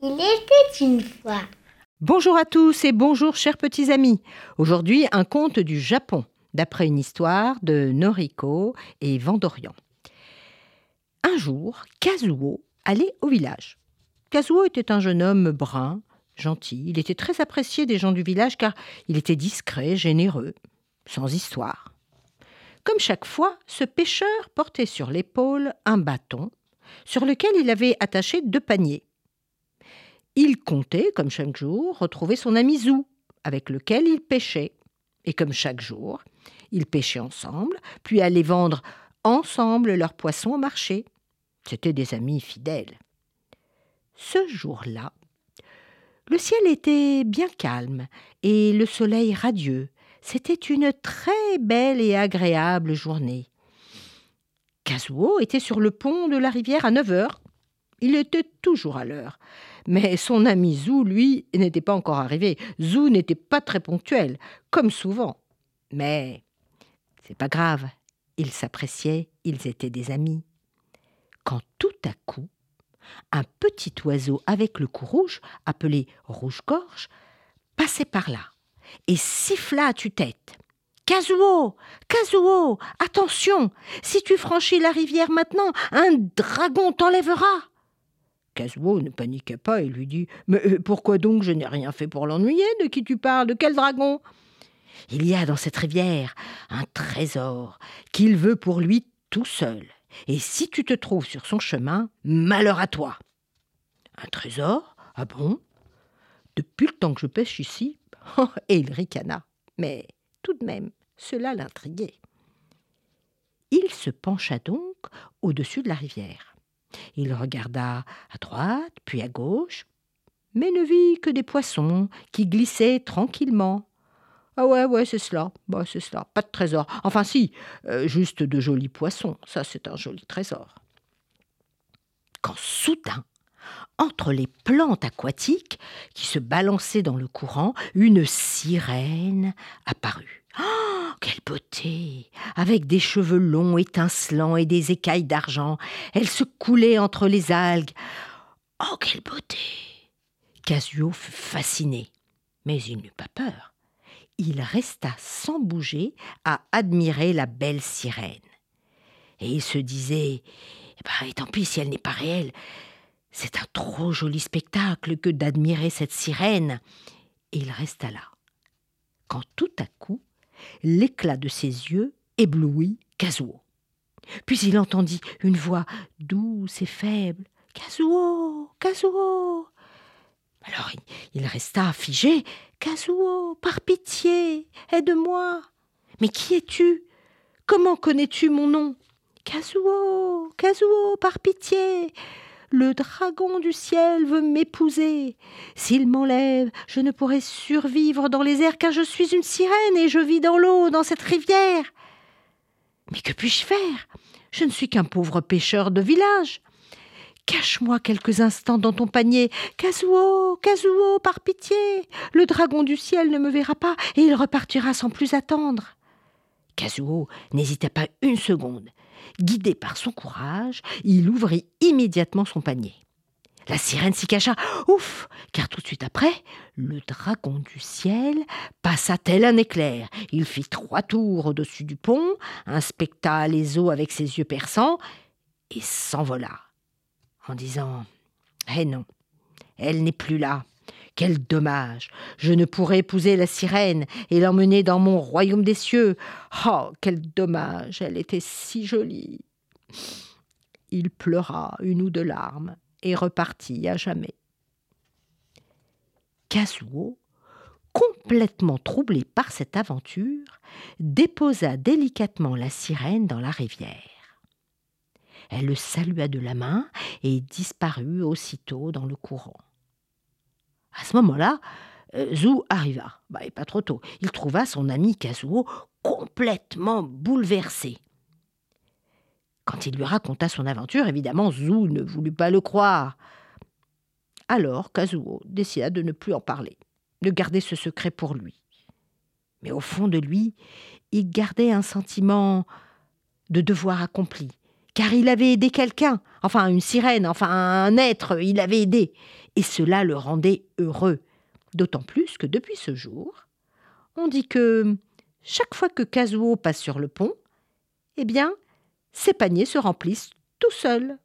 Il était une fois. Bonjour à tous et bonjour chers petits amis. Aujourd'hui, un conte du Japon, d'après une histoire de Noriko et Vendorian. Un jour, Kazuo allait au village. Kazuo était un jeune homme brun, gentil. Il était très apprécié des gens du village car il était discret, généreux, sans histoire. Comme chaque fois, ce pêcheur portait sur l'épaule un bâton sur lequel il avait attaché deux paniers. Il comptait, comme chaque jour, retrouver son ami Zou, avec lequel il pêchait. Et comme chaque jour, ils pêchaient ensemble, puis allaient vendre ensemble leurs poissons au marché. C'étaient des amis fidèles. Ce jour-là, le ciel était bien calme et le soleil radieux, c'était une très belle et agréable journée. Kazuo était sur le pont de la rivière à 9 heures. Il était toujours à l'heure. Mais son ami Zou, lui, n'était pas encore arrivé. Zou n'était pas très ponctuel, comme souvent. Mais c'est pas grave. Ils s'appréciaient, ils étaient des amis. Quand tout à coup, un petit oiseau avec le cou rouge, appelé rouge-gorge, passait par là et siffla à tue-tête. Kazuo Kazuo Attention Si tu franchis la rivière maintenant, un dragon t'enlèvera Kazuo ne paniqua pas et lui dit Mais euh, pourquoi donc je n'ai rien fait pour l'ennuyer? De qui tu parles? De quel dragon? Il y a dans cette rivière un trésor qu'il veut pour lui tout seul. Et si tu te trouves sur son chemin, malheur à toi. Un trésor? Ah bon? Depuis le temps que je pêche ici, Oh, et il ricana. Mais tout de même, cela l'intriguait. Il se pencha donc au-dessus de la rivière. Il regarda à droite, puis à gauche, mais ne vit que des poissons qui glissaient tranquillement. Ah ouais, ouais, c'est cela. Bah, c'est cela. Pas de trésor. Enfin, si, euh, juste de jolis poissons. Ça, c'est un joli trésor. Quand soudain, entre les plantes aquatiques qui se balançaient dans le courant, une sirène apparut. Oh, quelle beauté Avec des cheveux longs, étincelants et des écailles d'argent, elle se coulait entre les algues. Oh, quelle beauté Casio fut fasciné, mais il n'eut pas peur. Il resta sans bouger à admirer la belle sirène. Et il se disait eh ben, tant pis si elle n'est pas réelle, c'est un trop joli spectacle que d'admirer cette sirène. Et il resta là. Quand tout à coup, l'éclat de ses yeux éblouit Kazuo. Puis il entendit une voix douce et faible. Kazuo, Kazuo. Alors il, resta figé. Kazuo, par pitié, aide-moi. Mais qui es-tu? Comment connais-tu mon nom? Kazuo, Kazuo, par pitié. Le dragon du ciel veut m'épouser. S'il m'enlève, je ne pourrai survivre dans les airs car je suis une sirène et je vis dans l'eau, dans cette rivière. Mais que puis-je faire? Je ne suis qu'un pauvre pêcheur de village. Cache-moi quelques instants dans ton panier. Kazuo, Kazuo, par pitié. Le dragon du ciel ne me verra pas et il repartira sans plus attendre. Kazuo n'hésita pas une seconde. Guidé par son courage, il ouvrit immédiatement son panier. La sirène s'y cacha. Ouf Car tout de suite après, le dragon du ciel passa tel un éclair. Il fit trois tours au-dessus du pont, inspecta les eaux avec ses yeux perçants et s'envola, en disant Eh non, elle n'est plus là. Quel dommage Je ne pourrais épouser la sirène et l'emmener dans mon royaume des cieux. Oh, quel dommage Elle était si jolie. Il pleura une ou deux larmes et repartit à jamais. Kazuo, complètement troublé par cette aventure, déposa délicatement la sirène dans la rivière. Elle le salua de la main et disparut aussitôt dans le courant. À ce moment-là, euh, Zou arriva. Bah, et pas trop tôt. Il trouva son ami Kazuo complètement bouleversé. Quand il lui raconta son aventure, évidemment, Zou ne voulut pas le croire. Alors Kazuo décida de ne plus en parler, de garder ce secret pour lui. Mais au fond de lui, il gardait un sentiment de devoir accompli, car il avait aidé quelqu'un, enfin une sirène, enfin un être, il avait aidé, et cela le rendait heureux. D'autant plus que depuis ce jour, on dit que chaque fois que Kazuo passe sur le pont, eh bien, ses paniers se remplissent tout seuls.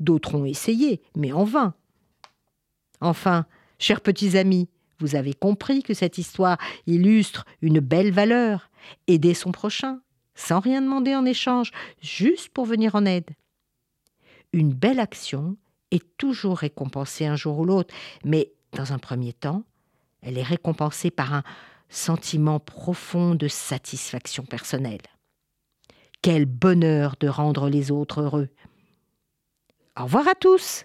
D'autres ont essayé, mais en vain. Enfin, chers petits amis, vous avez compris que cette histoire illustre une belle valeur, aider son prochain, sans rien demander en échange, juste pour venir en aide. Une belle action est toujours récompensée un jour ou l'autre, mais dans un premier temps, elle est récompensée par un sentiment profond de satisfaction personnelle. Quel bonheur de rendre les autres heureux. Au revoir à tous.